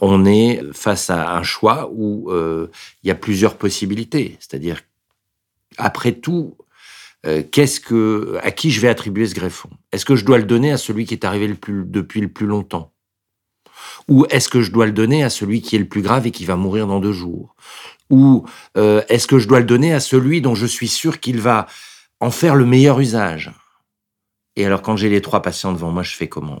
on est face à un choix où euh, il y a plusieurs possibilités. C'est-à-dire, après tout, euh, à qui je vais attribuer ce greffon? Est-ce que je dois le donner à celui qui est arrivé depuis le plus longtemps? Ou est-ce que je dois le donner à celui qui est le plus grave et qui va mourir dans deux jours? Ou euh, est-ce que je dois le donner à celui dont je suis sûr qu'il va en faire le meilleur usage? Et alors, quand j'ai les trois patients devant moi, je fais comment?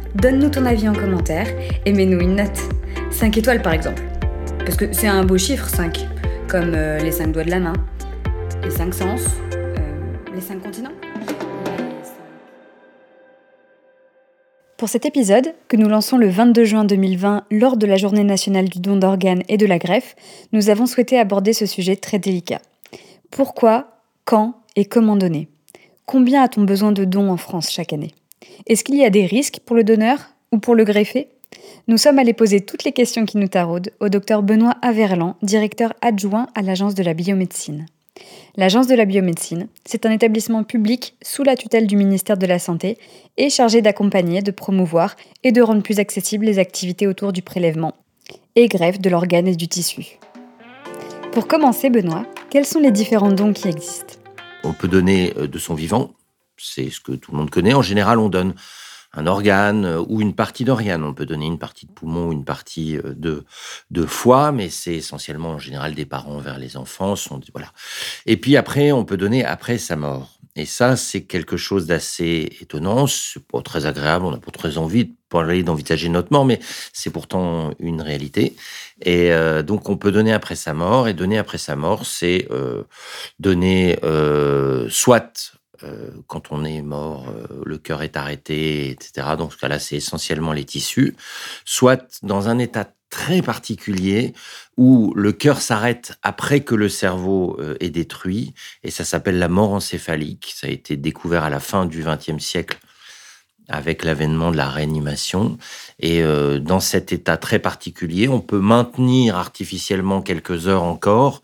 Donne-nous ton avis en commentaire et mets-nous une note. 5 étoiles par exemple. Parce que c'est un beau chiffre 5, comme euh, les 5 doigts de la main, les 5 sens, euh, les 5 continents. Pour cet épisode, que nous lançons le 22 juin 2020 lors de la Journée nationale du don d'organes et de la greffe, nous avons souhaité aborder ce sujet très délicat. Pourquoi, quand et comment donner? Combien a-t-on besoin de dons en France chaque année? Est-ce qu'il y a des risques pour le donneur ou pour le greffé Nous sommes allés poser toutes les questions qui nous taraudent au docteur Benoît Averland, directeur adjoint à l'Agence de la biomédecine. L'Agence de la biomédecine, c'est un établissement public sous la tutelle du ministère de la Santé et chargé d'accompagner, de promouvoir et de rendre plus accessibles les activités autour du prélèvement et greffe de l'organe et du tissu. Pour commencer, Benoît, quels sont les différents dons qui existent? On peut donner euh, de son vivant, c'est ce que tout le monde connaît. En général, on donne un organe euh, ou une partie d'organe. On peut donner une partie de poumon ou une partie euh, de, de foie, mais c'est essentiellement en général des parents vers les enfants. Voilà. Et puis après, on peut donner après sa mort. Et ça, c'est quelque chose d'assez étonnant. C'est pas très agréable. On n'a pas très envie d'envisager notre mort, mais c'est pourtant une réalité. Et euh, donc, on peut donner après sa mort. Et donner après sa mort, c'est donner soit quand on est mort, euh, le cœur est arrêté, etc. Dans ce cas-là, c'est essentiellement les tissus. Soit dans un état très particulier où le cœur s'arrête après que le cerveau euh, est détruit, et ça s'appelle la mort encéphalique. Ça a été découvert à la fin du XXe siècle avec l'avènement de la réanimation. Et dans cet état très particulier, on peut maintenir artificiellement quelques heures encore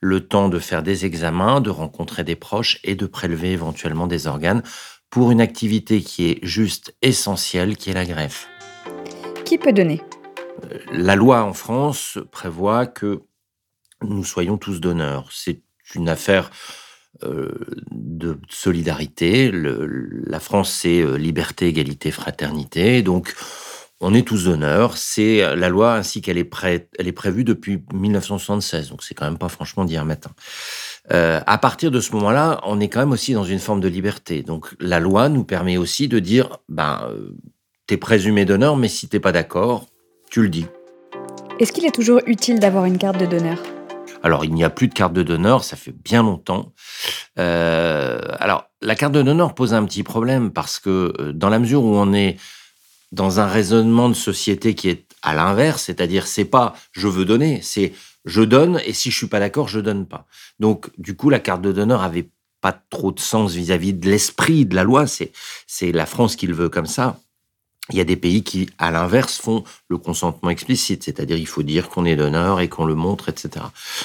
le temps de faire des examens, de rencontrer des proches et de prélever éventuellement des organes pour une activité qui est juste essentielle, qui est la greffe. Qui peut donner? Euh, La loi en France prévoit que nous soyons tous donneurs. C'est une affaire euh, de solidarité. la France, c'est euh, liberté, égalité, fraternité. Donc, on est tous donneurs. C'est euh, la loi ainsi qu'elle est, elle est prévue depuis 1976. Donc c'est quand même pas franchement d'hier matin. Euh, à partir de ce moment-là, on est quand même aussi dans une forme de liberté. Donc la loi nous permet aussi de dire, ben, euh, t'es présumé donneur, mais si t'es pas d'accord, tu le dis. Est-ce qu'il est toujours utile d'avoir une carte de donneur? Alors, il n'y a plus de carte de donneur, ça fait bien longtemps. alors, la carte de donneur pose un petit problème parce que dans la mesure où on est dans un raisonnement de société qui est à l'inverse, c'est-à-dire c'est pas je veux donner, c'est je donne et si je suis pas d'accord, je donne pas. Donc du coup la carte de donneur avait pas trop de sens vis-à-vis de l'esprit de la loi, c'est c'est la France qui le veut comme ça. Il y a des pays qui, à l'inverse, font le consentement explicite, c'est-à-dire il faut dire qu'on est donneur et qu'on le montre, etc.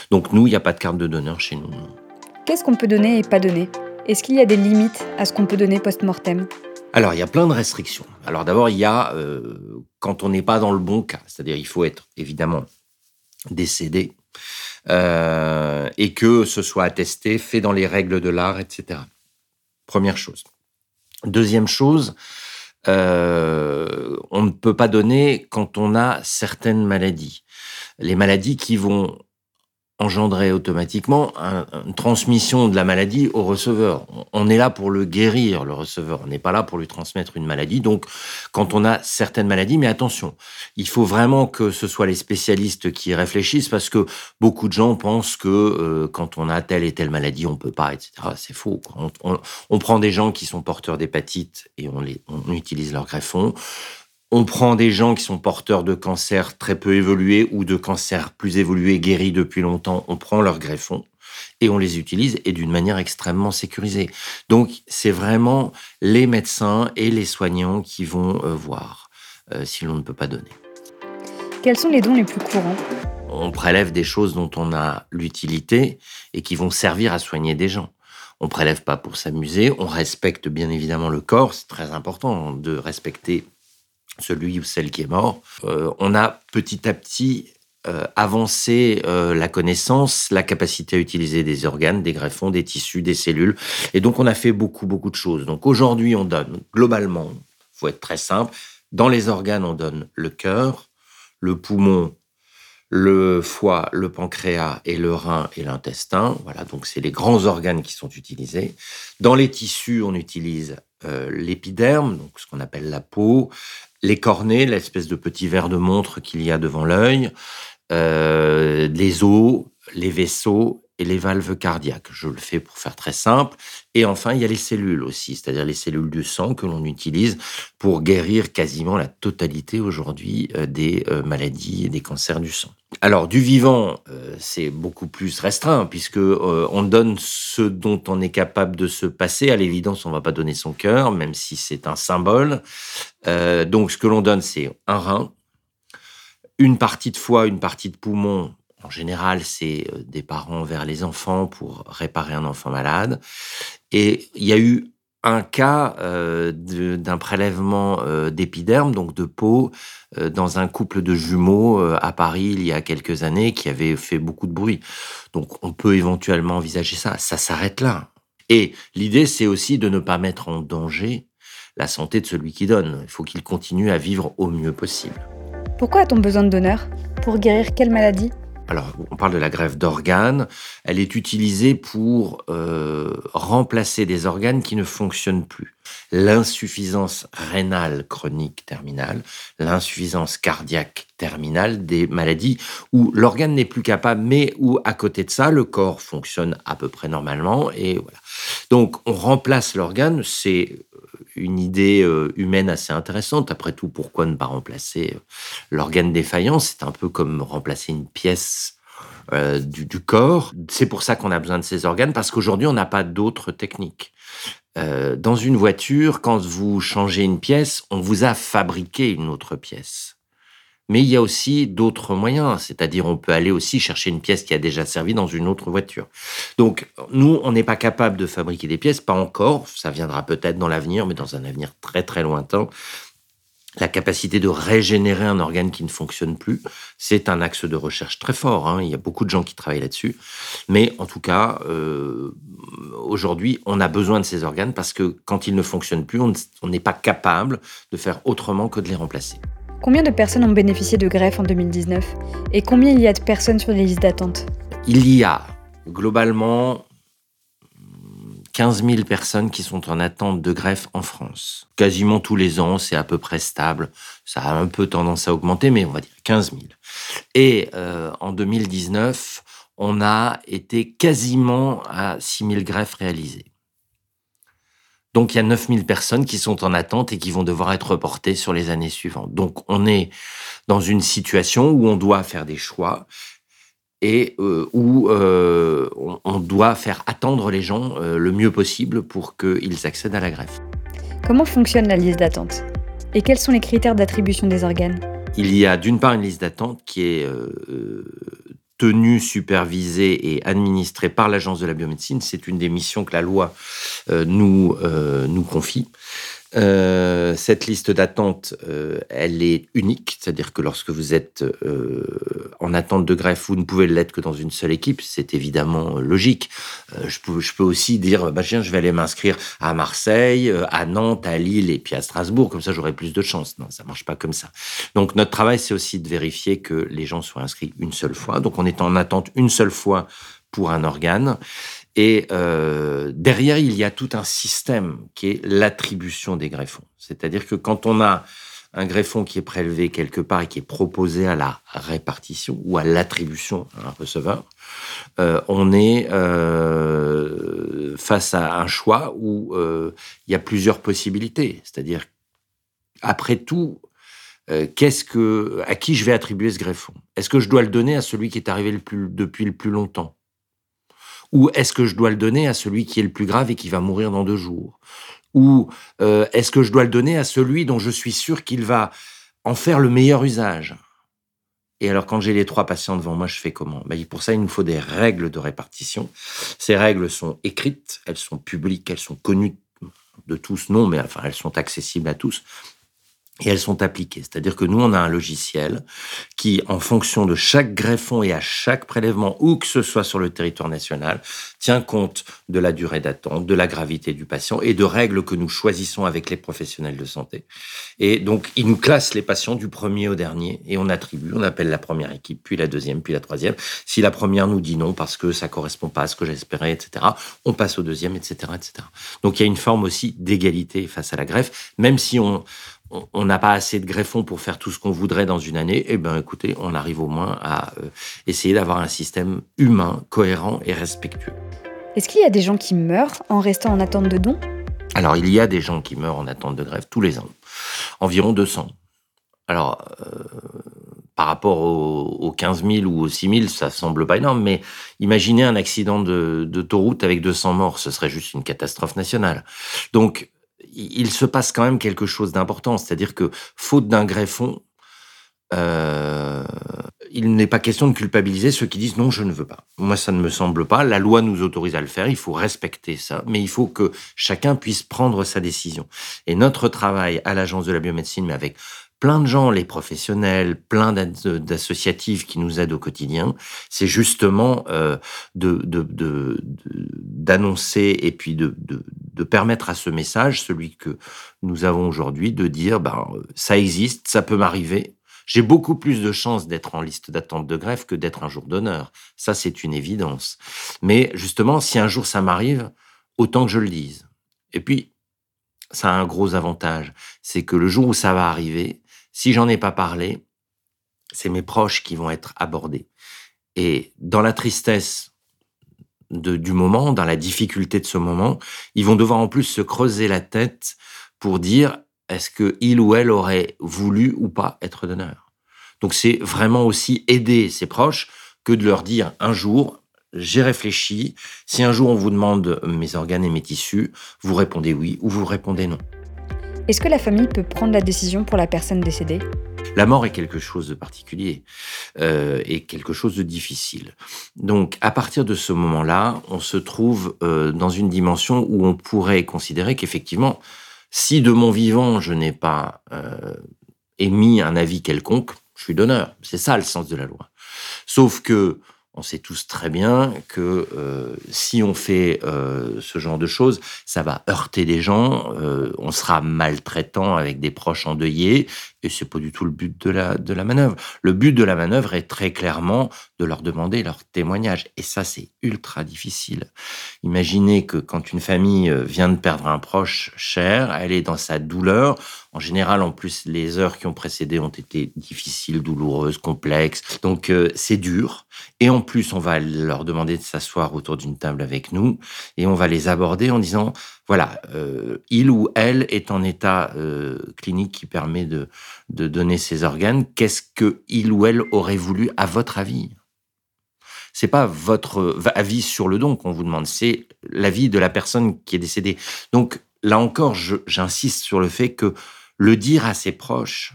Donc nous, il n'y a pas de carte de donneur chez nous. Qu'est-ce qu'on peut donner et pas donner? Est-ce qu'il y a des limites à ce qu'on peut donner post-mortem? Alors, il y a plein de restrictions. Alors d'abord, il y a euh, quand on n'est pas dans le bon cas, c'est-à-dire il faut être évidemment décédé euh, et que ce soit attesté, fait dans les règles de l'art, etc. Première chose. Deuxième chose, euh, on ne peut pas donner quand on a certaines maladies. Les maladies qui vont engendrer automatiquement une transmission de la maladie au receveur. On est là pour le guérir, le receveur. On n'est pas là pour lui transmettre une maladie. Donc, quand on a certaines maladies, mais attention, il faut vraiment que ce soit les spécialistes qui réfléchissent parce que beaucoup de gens pensent que euh, quand on a telle et telle maladie, on peut pas, etc. C'est faux. On, prend des gens qui sont porteurs d'hépatite et on utilise leur greffon. On prend des gens qui sont porteurs de cancers très peu évolués ou de cancers plus évolués, guéris depuis longtemps. On prend leur greffon et on les utilise et d'une manière extrêmement sécurisée. Donc c'est vraiment les médecins et les soignants qui vont euh, voir euh, si l'on ne peut pas donner. Quels sont les dons les plus courants? On prélève des choses dont on a l'utilité et qui vont servir à soigner des gens. On prélève pas pour s'amuser, on respecte bien évidemment le corps, c'est très important de respecter celui ou celle qui est mort. Euh, on a petit à petit euh, avancé euh, la connaissance, la capacité à utiliser des organes, des greffons, des tissus, des cellules. Et donc, on a fait beaucoup, beaucoup de choses. Donc, aujourd'hui, on donne globalement, faut être très simple, dans les organes, on donne le cœur, le poumon, le foie, le pancréas et le rein et l'intestin. Voilà, donc c'est les grands organes qui sont utilisés. Dans les tissus, on utilise l'épiderme, donc ce qu'on appelle la peau, les cornets, l'espèce de petit verre de montre qu'il y a devant l'œil, euh, les os, les vaisseaux et les valves cardiaques. Je le fais pour faire très simple. Et enfin, il y a les cellules aussi, c'est-à-dire les cellules du sang que l'on utilise pour guérir quasiment la totalité aujourd'hui euh, des euh, maladies et des cancers du sang. Alors, du vivant, euh, c'est beaucoup plus restreint, puisque on donne ce dont on est capable de se passer. À l'évidence, on ne va pas donner son cœur, même si c'est un symbole. donc, ce que l'on donne, c'est un rein, une partie de foie, une partie de poumon en général, c'est euh, des parents vers les enfants pour réparer un enfant malade. Et il y a eu un cas euh, d'un prélèvement euh, d'épiderme, donc de peau, dans un couple de jumeaux à Paris il y a quelques années qui avait fait beaucoup de bruit. Donc on peut éventuellement envisager ça. Ça s'arrête là. Et l'idée, c'est aussi de ne pas mettre en danger la santé de celui qui donne. Il faut qu'il continue à vivre au mieux possible. Pourquoi a-t-on besoin de donneurs? Pour guérir quelle maladie? Alors, on parle de la greffe d'organes. Elle est utilisée pour euh, remplacer des organes qui ne fonctionnent plus. L'insuffisance rénale chronique terminale, l'insuffisance cardiaque terminale, des maladies où l'organe n'est plus capable, mais où à côté de ça, le corps fonctionne à peu près normalement. Et voilà. Donc, on remplace l'organe. C'est une idée euh, humaine assez intéressante. Après tout, pourquoi ne pas remplacer euh, l'organe défaillant? C'est un peu comme remplacer une pièce euh, du, corps. C'est pour ça qu'on a besoin de ces organes, parce qu'aujourd'hui, on n'a pas d'autres techniques. dans une voiture, quand vous changez une pièce, on vous a fabriqué une autre pièce. Mais il y a aussi d'autres moyens, c'est-à-dire on peut aller aussi chercher une pièce qui a déjà servi dans une autre voiture. Donc nous, on n'est pas capable de fabriquer des pièces, pas encore, ça viendra peut-être dans l'avenir, mais dans un avenir très très lointain. La capacité de régénérer un organe qui ne fonctionne plus, c'est un axe de recherche très fort. Hein. Il y a beaucoup de gens qui travaillent là-dessus. Mais en tout cas, euh, aujourd'hui, on a besoin de ces organes parce que quand ils ne fonctionnent plus, on n'est pas capable de faire autrement que de les remplacer. Combien de personnes ont bénéficié de greffe en 2019 Et combien il y a de personnes sur les listes d'attente? Il y a globalement 15 000 personnes qui sont en attente de greffe en France. Quasiment tous les ans, c'est à peu près stable. Ça a un peu tendance à augmenter, mais on va dire 15 000. Et euh, en 2019, on a été quasiment à 6 000 greffes réalisées. Donc il y a 9000 personnes qui sont en attente et qui vont devoir être reportées sur les années suivantes. Donc on est dans une situation où on doit faire des choix et euh, où euh, on, doit faire attendre les gens euh, le mieux possible pour qu'ils accèdent à la greffe. Comment fonctionne la liste d'attente? Et quels sont les critères d'attribution des organes? Il y a d'une part une liste d'attente qui est tenue, supervisée et administrée par l'Agence de la biomédecine. C'est une des missions que la loi euh, nous, euh, nous confie. Euh, cette liste d'attente, euh, elle est unique, c'est-à-dire que lorsque vous êtes euh, en attente de greffe, vous ne pouvez l'être que dans une seule équipe. C'est évidemment logique. je, peux, aussi dire, bah, je vais aller m'inscrire à Marseille, à Nantes, à Lille et puis à Strasbourg. Comme ça, j'aurai plus de chance. Non, ça marche pas comme ça. Donc notre travail, c'est aussi de vérifier que les gens soient inscrits une seule fois. Donc on est en attente une seule fois pour un organe. Et euh, derrière, il y a tout un système qui est l'attribution des greffons. C'est-à-dire que quand on a un greffon qui est prélevé quelque part et qui est proposé à la répartition ou à l'attribution à un receveur, euh, on est euh, face à un choix où il y a plusieurs possibilités. C'est-à-dire, après tout, à qui je vais attribuer ce greffon? Est-ce que je dois le donner à celui qui est arrivé depuis le plus longtemps? Ou est-ce que je dois le donner à celui qui est le plus grave et qui va mourir dans deux jours? Ou euh, est-ce que je dois le donner à celui dont je suis sûr qu'il va en faire le meilleur usage? Et alors, quand j'ai les trois patients devant moi, je fais comment? Ben, Pour ça, il nous faut des règles de répartition. Ces règles sont écrites, elles sont publiques, elles sont connues de tous, non, mais enfin, elles sont accessibles à tous et elles sont appliquées. C'est-à-dire que nous, on a un logiciel qui, en fonction de chaque greffon et à chaque prélèvement, où que ce soit sur le territoire national, tient compte de la durée d'attente, de la gravité du patient et de règles que nous choisissons avec les professionnels de santé. Et donc, il nous classe les patients du premier au dernier et on attribue, on appelle la première équipe, puis la deuxième, puis la troisième. Si la première nous dit non parce que ça correspond pas à ce que j'espérais, etc., on passe au deuxième, etc., etc. Donc, il y a une forme aussi d'égalité face à la greffe, même si on, on n'a pas assez de greffons pour faire tout ce qu'on voudrait dans une année, eh bien écoutez, on arrive au moins à euh, essayer d'avoir un système humain, cohérent et respectueux. Est-ce qu'il y a des gens qui meurent en restant en attente de dons? Alors il y a des gens qui meurent en attente de greffe tous les ans, environ 200. Alors, euh, par rapport aux, 15 000 ou aux 6 000, ça semble pas énorme, mais imaginez un accident d'autoroute de, avec 200 morts, ce serait juste une catastrophe nationale. Donc, il se passe quand même quelque chose d'important. C'est-à-dire que, faute d'un greffon, euh, il n'est pas question de culpabiliser ceux qui disent non, je ne veux pas. Moi, ça ne me semble pas. La loi nous autorise à le faire. Il faut respecter ça. Mais il faut que chacun puisse prendre sa décision. Et notre travail à l'Agence de la biomédecine, mais avec plein de gens, les professionnels, plein d'associatifs qui nous aident au quotidien, c'est justement euh, d'annoncer et puis de, de, permettre à ce message, celui que nous avons aujourd'hui, de dire ben, ça existe, ça peut m'arriver. J'ai beaucoup plus de chances d'être en liste d'attente de greffe que d'être un jour d'honneur. Ça, c'est une évidence. Mais justement, si un jour ça m'arrive, autant que je le dise. Et puis, ça a un gros avantage, c'est que le jour où ça va arriver, si j'en ai pas parlé, c'est mes proches qui vont être abordés. Et dans la tristesse de, du moment, dans la difficulté de ce moment, ils vont devoir en plus se creuser la tête pour dire est-ce que il ou elle aurait voulu ou pas être donneur? Donc c'est vraiment aussi aider ses proches que de leur dire un jour j'ai réfléchi, si un jour on vous demande mes organes et mes tissus, vous répondez oui ou vous répondez non. Est-ce que la famille peut prendre la décision pour la personne décédée? La mort est quelque chose de particulier euh, et quelque chose de difficile. Donc, à partir de ce moment-là, on se trouve euh, dans une dimension où on pourrait considérer qu'effectivement, si de mon vivant je n'ai pas euh, émis un avis quelconque, je suis donneur. C'est ça le sens de la loi. Sauf que on sait tous très bien que euh, si on fait euh, ce genre de choses, ça va heurter des gens, euh, on sera maltraitant avec des proches endeuillés, et c'est pas du tout le but de la, de la manœuvre. Le but de la manœuvre est très clairement de leur demander leur témoignage, et ça c'est ultra difficile. Imaginez que quand une famille vient de perdre un proche cher, elle est dans sa douleur, en général, en plus, les heures qui ont précédé ont été difficiles, douloureuses, complexes. Donc, c'est dur. Et en plus, on va leur demander de s'asseoir autour d'une table avec nous et on va les aborder en disant, voilà, euh, il ou elle est en état euh, clinique qui permet de, de donner ses organes. Qu'est-ce que il ou elle aurait voulu, à votre avis? C'est pas votre avis sur le don qu'on vous demande, c'est l'avis de la personne qui est décédée. Donc là encore, j'insiste sur le fait que le dire à ses proches,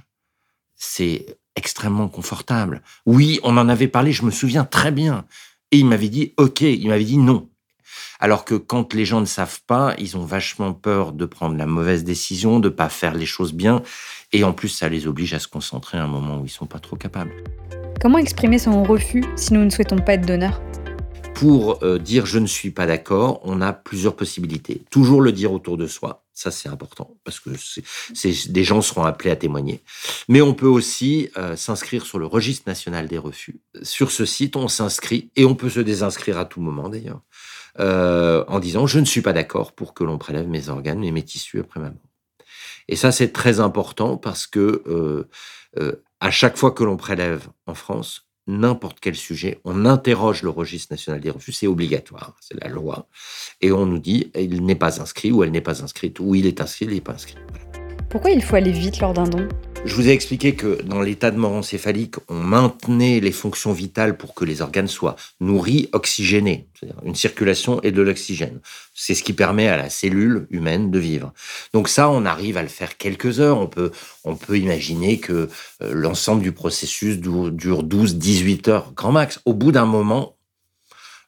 c'est extrêmement confortable. Oui, on en avait parlé, je me souviens très bien. Et il m'avait dit OK, il m'avait dit non. Alors que quand les gens ne savent pas, ils ont vachement peur de prendre la mauvaise décision, de pas faire les choses bien. Et en plus, ça les oblige à se concentrer à un moment où ils sont pas trop capables. Comment exprimer son refus si nous ne souhaitons pas être donneur Pour euh, dire je ne suis pas d'accord, on a plusieurs possibilités. Toujours le dire autour de soi, ça c'est important parce que c'est, des gens seront appelés à témoigner. Mais on peut aussi euh, s'inscrire sur le registre national des refus. Sur ce site, on s'inscrit et on peut se désinscrire à tout moment d'ailleurs. Euh, en disant je ne suis pas d'accord pour que l'on prélève mes organes et mes tissus après ma mort. Et ça, c'est très important parce que euh, euh, à chaque fois que l'on prélève en France n'importe quel sujet, on interroge le registre national des refus, c'est obligatoire, c'est la loi, et on nous dit il n'est pas inscrit ou elle n'est pas inscrite, ou il est inscrit, il n'est pas inscrit. Pourquoi il faut aller vite lors d'un don? Je vous ai expliqué que dans l'état de mort encéphalique, on maintenait les fonctions vitales pour que les organes soient nourris, oxygénés, c'est-à-dire une circulation et de l'oxygène. C'est ce qui permet à la cellule humaine de vivre. Donc ça, on arrive à le faire quelques heures. On peut, on peut imaginer que euh, l'ensemble du processus dure 12, 18 heures, grand max. Au bout d'un moment,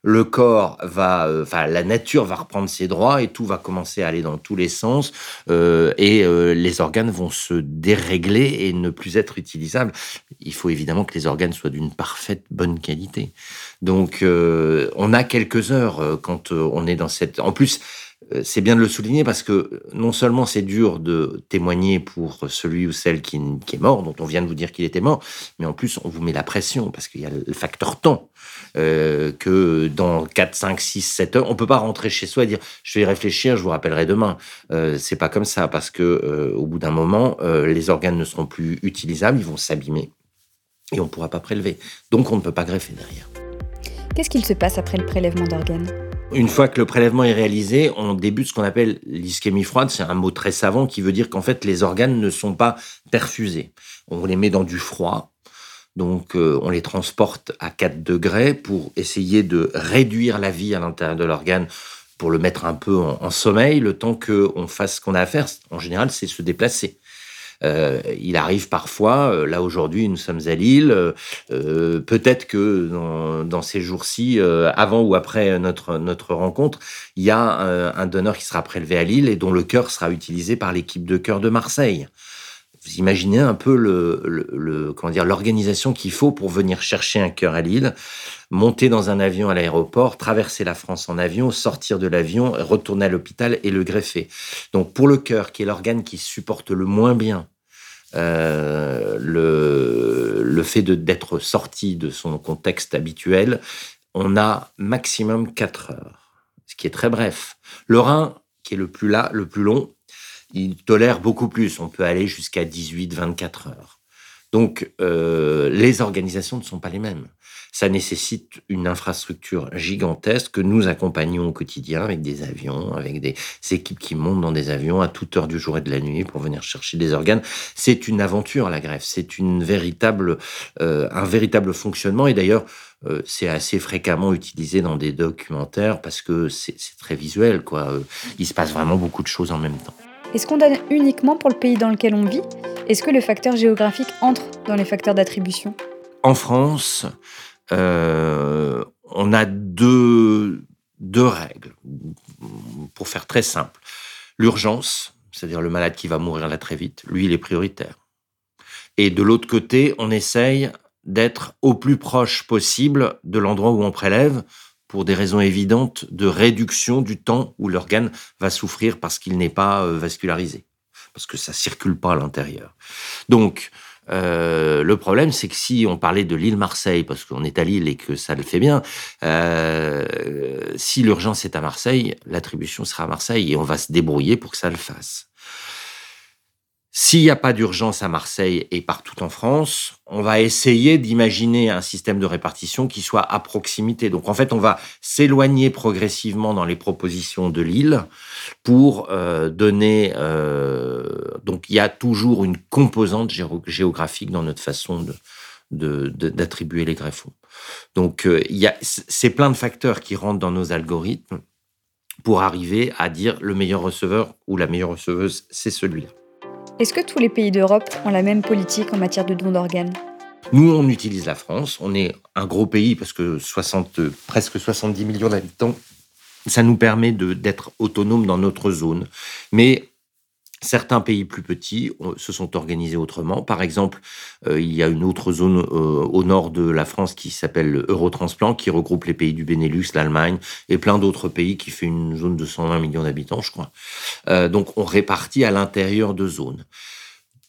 le corps va, euh, enfin la nature va reprendre ses droits et tout va commencer à aller dans tous les sens euh, et euh, les organes vont se dérégler et ne plus être utilisables. Il faut évidemment que les organes soient d'une parfaite bonne qualité. Donc on a quelques heures quand on est dans cette. En plus, euh, c'est bien de le souligner parce que non seulement c'est dur de témoigner pour celui ou celle qui, est mort, dont on vient de vous dire qu'il était mort, mais en plus on vous met la pression parce qu'il y a le facteur temps. Euh, que dans 4, 5, 6, 7 heures, on peut pas rentrer chez soi et dire je vais y réfléchir, je vous rappellerai demain. Euh, c'est pas comme ça parce que euh, au bout d'un moment, les organes ne seront plus utilisables, ils vont s'abîmer et on pourra pas prélever. Donc on ne peut pas greffer derrière. Qu'est-ce qu'il se passe après le prélèvement d'organes? Une fois que le prélèvement est réalisé, on débute ce qu'on appelle l'ischémie froide. C'est un mot très savant qui veut dire qu'en fait, les organes ne sont pas perfusés. On les met dans du froid. Donc, euh, on les transporte à 4 degrés pour essayer de réduire la vie à l'intérieur de l'organe pour le mettre un peu en, en sommeil, le temps qu'on fasse ce qu'on a à faire. En général, c'est se déplacer. Euh, il arrive parfois, euh, là aujourd'hui nous sommes à Lille, euh, peut-être que dans, dans ces jours-ci, avant ou après notre, notre rencontre, il y a un, donneur qui sera prélevé à Lille et dont le cœur sera utilisé par l'équipe de cœur de Marseille. Vous imaginez un peu le, le, comment dire l'organisation qu'il faut pour venir chercher un cœur à Lille, monter dans un avion à l'aéroport, traverser la France en avion, sortir de l'avion, retourner à l'hôpital et le greffer. Donc pour le cœur, qui est l'organe qui supporte le moins bien euh, le, le fait d'être sorti de son contexte habituel, on a maximum 4 heures, ce qui est très bref. Le rein, qui est le plus, là, le plus long, il tolère beaucoup plus. On peut aller jusqu'à 18-24 heures. Donc, euh, les organisations ne sont pas les mêmes ça nécessite une infrastructure gigantesque que nous accompagnons au quotidien avec des avions, avec des équipes qui montent dans des avions à toute heure du jour et de la nuit pour venir chercher des organes. C'est une aventure la greffe, c'est une véritable, euh, un véritable fonctionnement et d'ailleurs euh, c'est assez fréquemment utilisé dans des documentaires parce que c'est très visuel quoi. Il se passe vraiment beaucoup de choses en même temps. Est-ce qu'on donne uniquement pour le pays dans lequel on vit? Est-ce que le facteur géographique entre dans les facteurs d'attribution? En France, euh, on a deux, deux règles, pour faire très simple. L'urgence, c'est-à-dire le malade qui va mourir là très vite, lui, il est prioritaire. Et de l'autre côté, on essaye d'être au plus proche possible de l'endroit où on prélève pour des raisons évidentes de réduction du temps où l'organe va souffrir parce qu'il n'est pas euh, vascularisé, parce que ça circule pas à l'intérieur. Donc, euh, le problème, c'est que si on parlait de l'île Marseille, parce qu'on est à Lille et que ça le fait bien, euh, si l'urgence est à Marseille, l'attribution sera à Marseille et on va se débrouiller pour que ça le fasse. S'il n'y a pas d'urgence à Marseille et partout en France, on va essayer d'imaginer un système de répartition qui soit à proximité. Donc en fait, on va s'éloigner progressivement dans les propositions de l'île pour euh, donner... Euh, donc il y a toujours une composante géographique dans notre façon de, d'attribuer les greffons. Donc euh, il y a, c'est plein de facteurs qui rentrent dans nos algorithmes pour arriver à dire le meilleur receveur ou la meilleure receveuse, c'est celui-là. Est-ce que tous les pays d'Europe ont la même politique en matière de don d'organes? Nous, on utilise la France. On est un gros pays parce que 60, presque 70 millions d'habitants. ça nous permet d'être autonomes dans notre zone. Mais Certains pays plus petits se sont organisés autrement. Par exemple, euh, il y a une autre zone euh, au nord de la France qui s'appelle Eurotransplant, qui regroupe les pays du Benelux, l'Allemagne et plein d'autres pays, qui fait une zone de 120 millions d'habitants, je crois. Euh, donc, on répartit à l'intérieur de zones.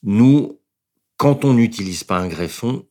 Nous, quand on n'utilise pas un greffon,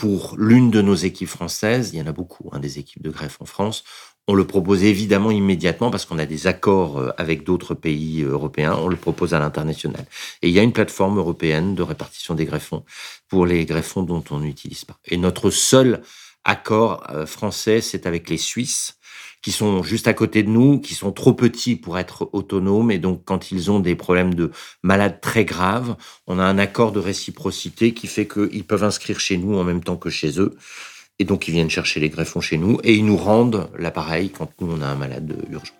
pour l'une de nos équipes françaises, il y en a beaucoup, hein, des équipes de greffe en France, on le propose évidemment immédiatement parce qu'on a des accords euh, avec d'autres pays euh, européens. On le propose à l'international. Et il y a une plateforme européenne de répartition des greffons pour les greffons dont on n'utilise pas. Et notre seul accord euh, français, c'est avec les Suisses qui sont juste à côté de nous, qui sont trop petits pour être autonomes. Et donc, quand ils ont des problèmes de malades très graves, on a un accord de réciprocité qui fait qu'ils peuvent inscrire chez nous en même temps que chez eux. Et donc, ils viennent chercher les greffons chez nous et ils nous rendent l'appareil quand nous, on a un malade urgent.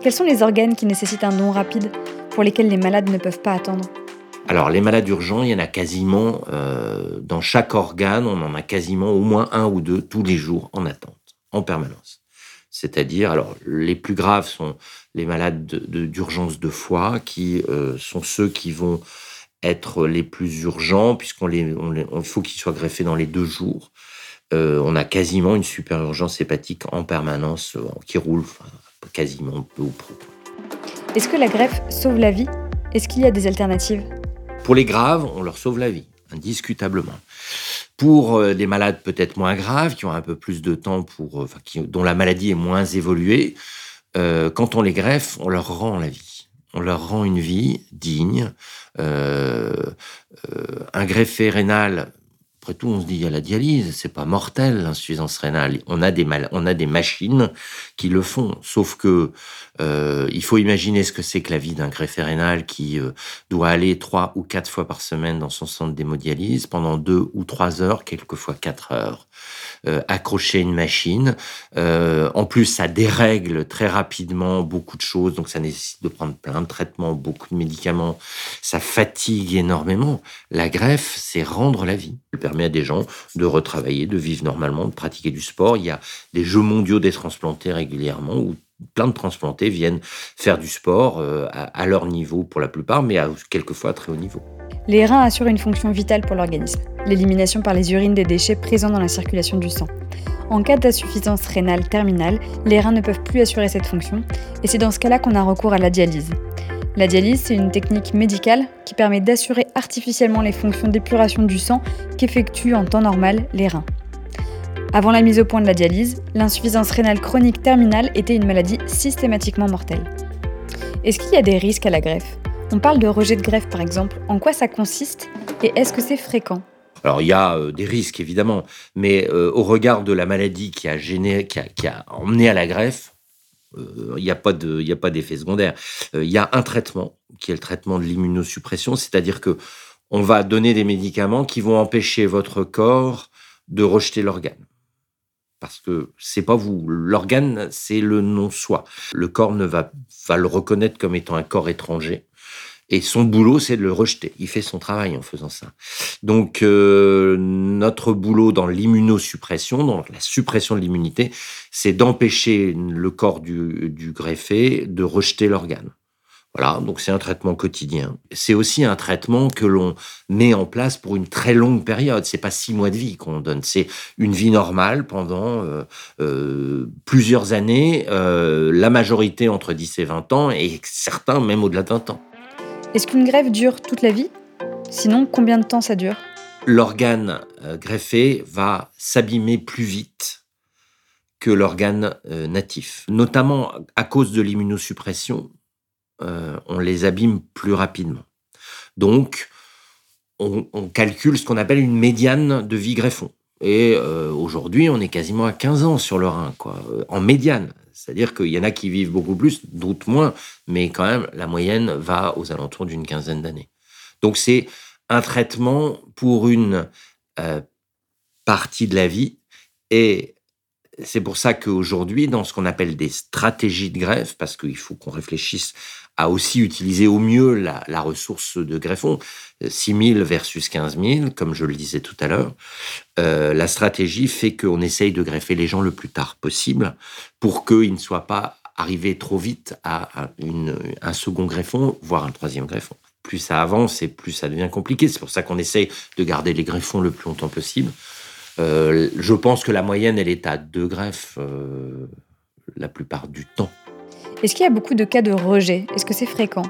Quels sont les organes qui nécessitent un don rapide pour lesquels les malades ne peuvent pas attendre? Alors, les malades urgents, il y en a quasiment, euh, dans chaque organe, on en a quasiment au moins un ou deux tous les jours en attente, en permanence. C'est-à-dire, alors, les plus graves sont les malades d'urgence de, foie, qui euh, sont ceux qui vont être les plus urgents, puisqu'on les, on faut qu'ils soient greffés dans les deux jours. Euh, on a quasiment une super urgence hépatique en permanence euh, qui roule quasiment peu ou prou. Est-ce que la greffe sauve la vie? Est-ce qu'il y a des alternatives? Pour les graves, on leur sauve la vie, indiscutablement. Pour euh, des malades peut-être moins graves, qui ont un peu plus de temps pour, dont la maladie est moins évoluée, quand on les greffe, on leur rend la vie. On leur rend une vie digne. un greffé rénal après tout, on se dit, il y a la dialyse, c'est pas mortel l'insuffisance rénale. On a des on a des machines qui le font. Sauf que euh, il faut imaginer ce que c'est que la vie d'un greffé rénal qui euh, doit aller trois ou quatre fois par semaine dans son centre d'hémodialyse pendant deux ou trois heures, quelquefois quatre heures. Euh, accrocher une machine. En plus, ça dérègle très rapidement beaucoup de choses, donc ça nécessite de prendre plein de traitements, beaucoup de médicaments. Ça fatigue énormément. La greffe, c'est rendre la vie. Permet à des gens de retravailler, de vivre normalement, de pratiquer du sport. Il y a des Jeux mondiaux des transplantés régulièrement où plein de transplantés viennent faire du sport euh, à leur niveau pour la plupart, mais à quelquefois à très haut niveau. Les reins assurent une fonction vitale pour l'organisme, l'élimination par les urines des déchets présents dans la circulation du sang. En cas d'insuffisance rénale terminale, les reins ne peuvent plus assurer cette fonction, et c'est dans ce cas-là qu'on a recours à la dialyse. La dialyse, c'est une technique médicale qui permet d'assurer artificiellement les fonctions d'épuration du sang qu'effectuent en temps normal les reins. Avant la mise au point de la dialyse, l'insuffisance rénale chronique terminale était une maladie systématiquement mortelle. Est-ce qu'il y a des risques à la greffe? On parle de rejet de greffe par exemple. En quoi ça consiste et est-ce que c'est fréquent? Alors il y a euh, des risques évidemment, mais euh, au regard de la maladie qui a, gêné, qui a, emmené à la greffe, il n'y a pas d'effet secondaire. Il y a un traitement qui est le traitement de l'immunosuppression, c'est-à-dire que on va donner des médicaments qui vont empêcher votre corps de rejeter l'organe. Parce que c'est pas vous. L'organe, c'est le non-soi. Le corps ne va, va le reconnaître comme étant un corps étranger. Et son boulot, c'est de le rejeter. Il fait son travail en faisant ça. Donc, euh, notre boulot dans l'immunosuppression, dans la suppression de l'immunité, c'est d'empêcher le corps du, greffé de rejeter l'organe. Voilà, donc c'est un traitement quotidien. C'est aussi un traitement que l'on met en place pour une très longue période. C'est pas six mois de vie qu'on donne, c'est une vie normale pendant euh, euh, plusieurs années, la majorité entre 10 et 20 ans, et certains même au-delà d'un temps. Est-ce qu'une greffe dure toute la vie? Sinon, combien de temps ça dure? L'organe euh, greffé va s'abîmer plus vite que l'organe euh, natif. Notamment à cause de l'immunosuppression, euh, on les abîme plus rapidement. Donc, on, on calcule ce qu'on appelle une médiane de vie greffon. Et aujourd'hui, on est quasiment à 15 ans sur le rein, quoi, en médiane. C'est-à-dire qu'il y en a qui vivent beaucoup plus, d'autres moins, mais quand même, la moyenne va aux alentours d'une quinzaine d'années. Donc c'est un traitement pour une euh, partie de la vie et c'est pour ça qu'aujourd'hui, dans ce qu'on appelle des stratégies de greffe, parce qu'il faut qu'on réfléchisse à aussi utiliser au mieux la, ressource de greffon, 6 000 versus 15 000, comme je le disais tout à l'heure, euh, la stratégie fait qu'on essaye de greffer les gens le plus tard possible pour qu'ils ne soient pas arriver trop vite à, un second greffon, voire un troisième greffon. Plus ça avance et plus ça devient compliqué. C'est pour ça qu'on essaye de garder les greffons le plus longtemps possible. Euh, je pense que la moyenne, elle est à deux greffes euh, la plupart du temps. Est-ce qu'il y a beaucoup de cas de rejet? Est-ce que c'est fréquent?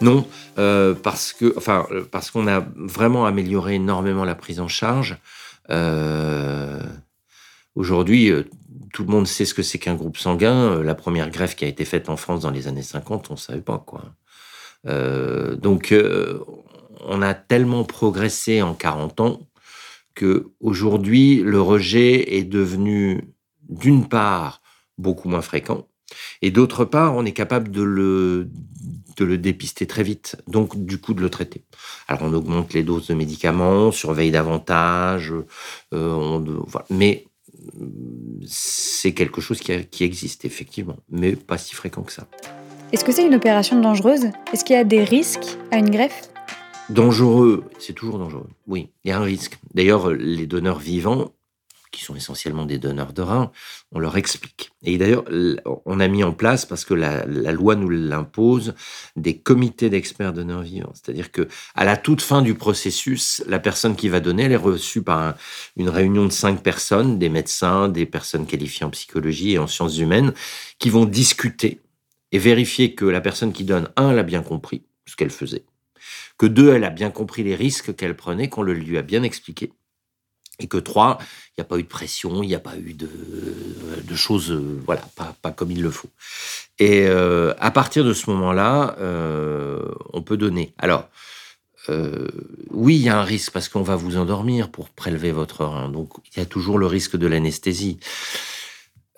Non, euh, parce que, enfin, parce qu'on a vraiment amélioré énormément la prise en charge. Aujourd'hui, tout le monde sait ce que c'est qu'un groupe sanguin. La première greffe qui a été faite en France dans les années 50, on ne savait pas quoi. donc, on a tellement progressé en 40 ans que aujourd'hui le rejet est devenu d'une part beaucoup moins fréquent et d'autre part on est capable de le de le dépister très vite, donc du coup de le traiter. Alors on augmente les doses de médicaments, on surveille davantage, euh, mais c'est quelque chose qui, qui existe effectivement, mais pas si fréquent que ça. Est-ce que c'est une opération dangereuse? Est-ce qu'il y a des risques à une greffe? Dangereux, c'est toujours dangereux. Oui, il y a un risque. D'ailleurs, les donneurs vivants, qui sont essentiellement des donneurs de reins, on leur explique. Et d'ailleurs, on a mis en place, parce que la, loi nous l'impose, des comités d'experts donneurs vivants. C'est-à-dire que à la toute fin du processus, la personne qui va donner, elle est reçue par une réunion de cinq personnes, des médecins, des personnes qualifiées en psychologie et en sciences humaines, qui vont discuter et vérifier que la personne qui donne, un, elle a bien compris ce qu'elle faisait que deux, elle a bien compris les risques qu'elle prenait, qu'on le lui a bien expliqué. Et que trois, il n'y a pas eu de pression, il n'y a pas eu de, choses, euh, voilà, pas, comme il le faut. Et euh, à partir de ce moment-là, euh, on peut donner. Alors, oui, il y a un risque parce qu'on va vous endormir pour prélever votre rein. Donc, il y a toujours le risque de l'anesthésie.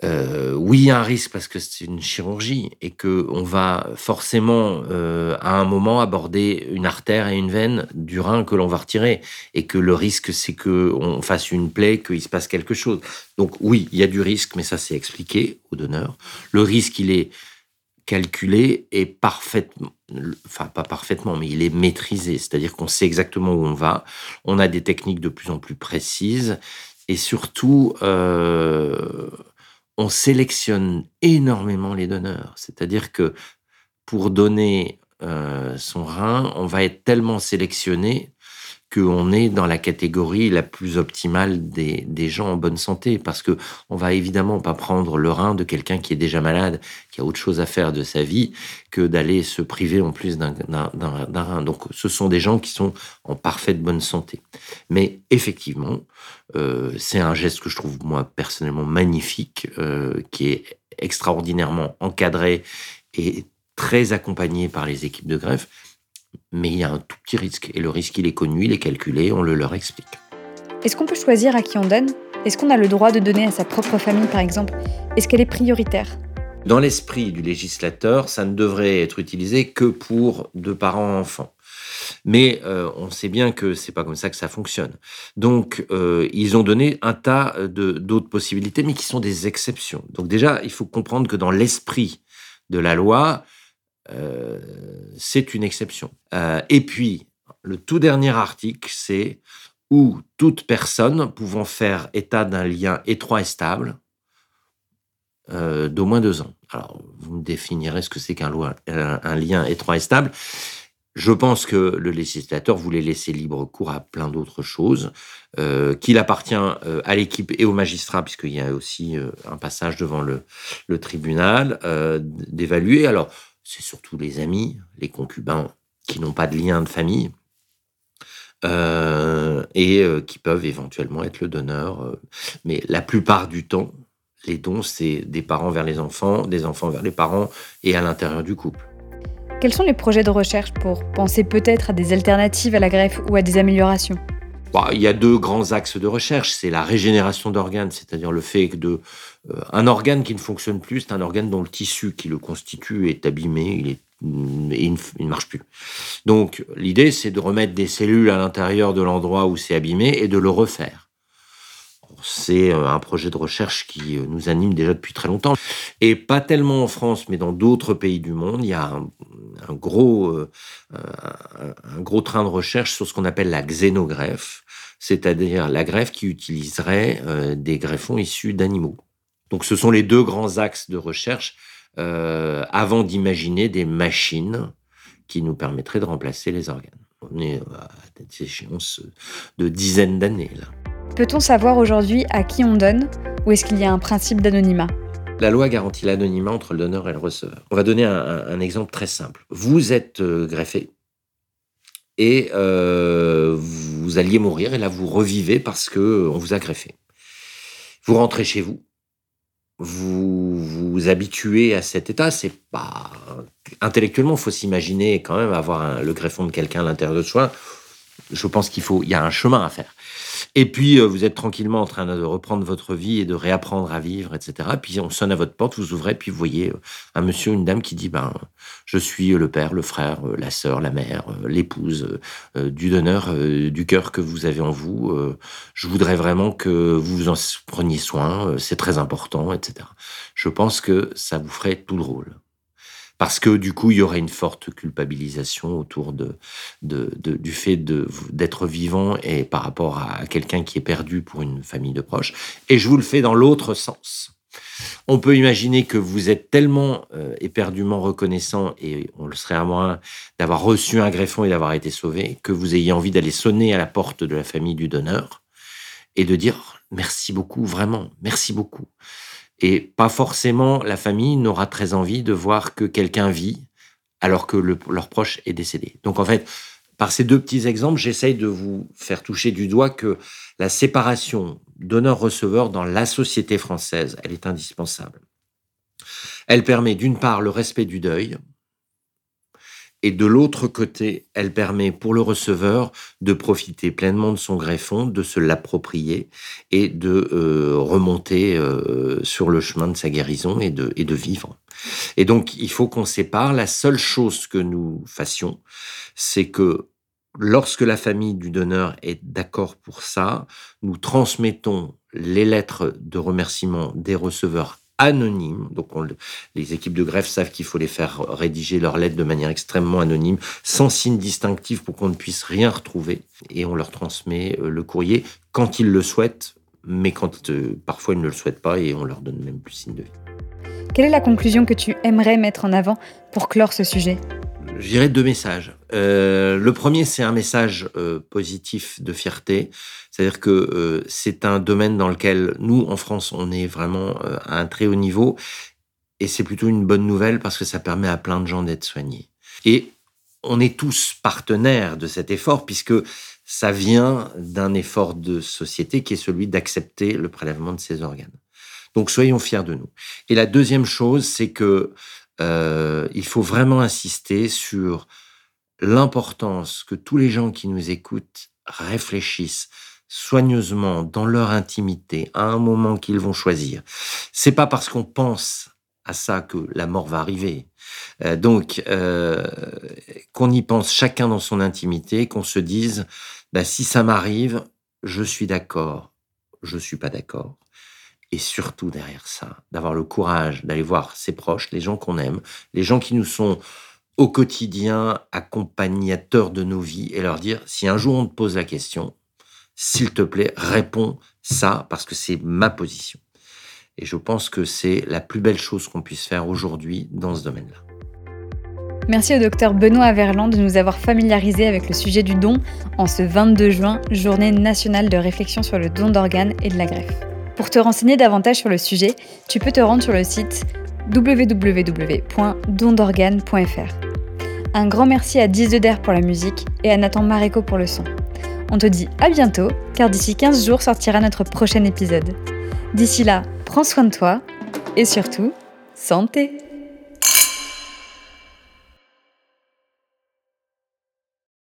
Euh, oui, il y a un risque parce que c'est une chirurgie et que on va forcément euh, à un moment aborder une artère et une veine du rein que l'on va retirer et que le risque c'est que on fasse une plaie, qu'il se passe quelque chose. Donc oui, il y a du risque, mais ça c'est expliqué au donneur. Le risque il est calculé et parfaitement, enfin pas parfaitement, mais il est maîtrisé. C'est-à-dire qu'on sait exactement où on va. On a des techniques de plus en plus précises et surtout. Euh, on sélectionne énormément les donneurs. C'est-à-dire que pour donner euh, son rein, on va être tellement sélectionné qu'on est dans la catégorie la plus optimale des, gens en bonne santé, parce que on va évidemment pas prendre le rein de quelqu'un qui est déjà malade, qui a autre chose à faire de sa vie, que d'aller se priver en plus d'un rein. Donc, ce sont des gens qui sont en parfaite bonne santé. Mais effectivement, euh, c'est un geste que je trouve moi personnellement magnifique, euh, qui est extraordinairement encadré et très accompagné par les équipes de greffe mais il y a un tout petit risque. Et le risque, il est connu, il est calculé, on le leur explique. Est-ce qu'on peut choisir à qui on donne? Est-ce qu'on a le droit de donner à sa propre famille, par exemple? Est-ce qu'elle est prioritaire? Dans l'esprit du législateur, ça ne devrait être utilisé que pour deux parents enfants. Mais euh, on sait bien que c'est pas comme ça que ça fonctionne. Donc, euh, ils ont donné un tas d'autres possibilités, mais qui sont des exceptions. Donc déjà, il faut comprendre que dans l'esprit de la loi, euh, c'est une exception. Euh, et puis, le tout dernier article, c'est où toute personne pouvant faire état d'un lien étroit et stable euh, d'au moins deux ans. Alors, vous me définirez ce que c'est qu'un un, lien étroit et stable. Je pense que le législateur voulait laisser libre cours à plein d'autres choses, qu'il appartient à l'équipe et au magistrat, puisqu'il y a aussi un passage devant le, le tribunal, d'évaluer. Alors, c'est surtout les amis, les concubins qui n'ont pas de lien de famille euh, et euh, qui peuvent éventuellement être le donneur. Euh. mais la plupart du temps, les dons, c'est des parents vers les enfants, des enfants vers les parents et à l'intérieur du couple. Quels sont les projets de recherche pour penser peut-être à des alternatives à la greffe ou à des améliorations? Bah, il y a deux grands axes de recherche. C'est la régénération d'organes, c'est-à-dire le fait que de, euh, un organe qui ne fonctionne plus, c'est un organe dont le tissu qui le constitue est abîmé, et il ne marche plus. Donc l'idée, c'est de remettre des cellules à l'intérieur de l'endroit où c'est abîmé et de le refaire c'est euh, un projet de recherche qui euh, nous anime déjà depuis très longtemps. Et pas tellement en France, mais dans d'autres pays du monde, il y a un, gros, euh, un gros train de recherche sur ce qu'on appelle la xénogreffe, c'est-à-dire la greffe qui utiliserait des greffons issus d'animaux. Donc ce sont les deux grands axes de recherche avant d'imaginer des machines qui nous permettraient de remplacer les organes. On est à des échéances de dizaines d'années là. Peut-on savoir aujourd'hui à qui on donne ou est-ce qu'il y a un principe d'anonymat? La loi garantit l'anonymat entre le donneur et le receveur. On va donner un, exemple très simple. Vous êtes euh, greffé et euh, vous alliez mourir et là vous revivez parce que on vous a greffé. Vous rentrez chez vous, vous vous habituez à cet état. C'est pas intellectuellement, faut s'imaginer quand même avoir le greffon de quelqu'un à l'intérieur de soi. Je pense qu'il faut, il y a un chemin à faire. Et puis, euh, vous êtes tranquillement en train de reprendre votre vie et de réapprendre à vivre, etc. Puis on sonne à votre porte, vous ouvrez, puis vous voyez euh, un monsieur, une dame qui dit, ben, je suis le père, le frère, euh, la sœur, la mère, l'épouse du donneur du cœur que vous avez en vous. Je voudrais vraiment que vous vous en preniez soin, c'est très important, etc. Je pense que ça vous ferait tout drôle parce que du coup, il y aurait une forte culpabilisation autour de, du fait d'être vivant et par rapport à quelqu'un qui est perdu pour une famille de proches. Et je vous le fais dans l'autre sens. On peut imaginer que vous êtes tellement euh, éperdument reconnaissant, et on le serait à moins d'avoir reçu un greffon et d'avoir été sauvé, que vous ayez envie d'aller sonner à la porte de la famille du donneur et de dire merci beaucoup, vraiment, merci beaucoup. Et pas forcément la famille n'aura très envie de voir que quelqu'un vit alors que leur proche est décédé. Donc en fait, par ces deux petits exemples, j'essaye de vous faire toucher du doigt que la séparation donneur-receveur dans la société française, elle est indispensable. Elle permet d'une part le respect du deuil, et de l'autre côté, elle permet pour le receveur de profiter pleinement de son greffon, de se l'approprier et de euh, remonter euh, sur le chemin de sa guérison et de, et de vivre. Et donc, il faut qu'on sépare. La seule chose que nous fassions, c'est que lorsque la famille du donneur est d'accord pour ça, nous transmettons les lettres de remerciement des receveurs anonymes. Donc, les équipes de greffe savent qu'il faut les faire rédiger leurs lettres de manière extrêmement anonyme, sans signe distinctif pour qu'on ne puisse rien retrouver. Et on leur transmet euh, le courrier quand ils le souhaitent, mais quand euh, parfois ils ne le souhaitent pas et on leur donne même plus signe de vie. Quelle est la conclusion que tu aimerais mettre en avant pour clore ce sujet? Je dirais deux messages. Euh, le premier, c'est un message euh, positif de fierté, c'est-à-dire que euh, c'est un domaine dans lequel nous, en France, on est vraiment à un très haut niveau, et c'est plutôt une bonne nouvelle parce que ça permet à plein de gens d'être soignés. Et on est tous partenaires de cet effort puisque ça vient d'un effort de société qui est celui d'accepter le prélèvement de ces organes. Donc soyons fiers de nous. Et la deuxième chose, c'est que euh, il faut vraiment insister sur l'importance que tous les gens qui nous écoutent réfléchissent soigneusement dans leur intimité à un moment qu'ils vont choisir. C'est pas parce qu'on pense à ça que la mort va arriver. Euh, donc, euh, qu'on y pense chacun dans son intimité, qu'on se dise, bah, si ça m'arrive, je suis d'accord, je suis pas d'accord et surtout derrière ça, d'avoir le courage d'aller voir ses proches, les gens qu'on aime, les gens qui nous sont au quotidien accompagnateurs de nos vies et leur dire, si un jour on te pose la question, s'il te plaît, réponds ça parce que c'est ma position. Et je pense que c'est la plus belle chose qu'on puisse faire aujourd'hui dans ce domaine-là. Merci au docteur Benoît Averland de nous avoir familiarisé avec le sujet du don en ce 22 juin, journée nationale de réflexion sur le don d'organes et de la greffe. Pour te renseigner davantage sur le sujet, tu peux te rendre sur le site www.dondorgane.fr. Un grand merci à Diz pour la musique et à Nathan Maréco pour le son. On te dit à bientôt, car d'ici 15 jours sortira notre prochain épisode. D'ici là, prends soin de toi et surtout, santé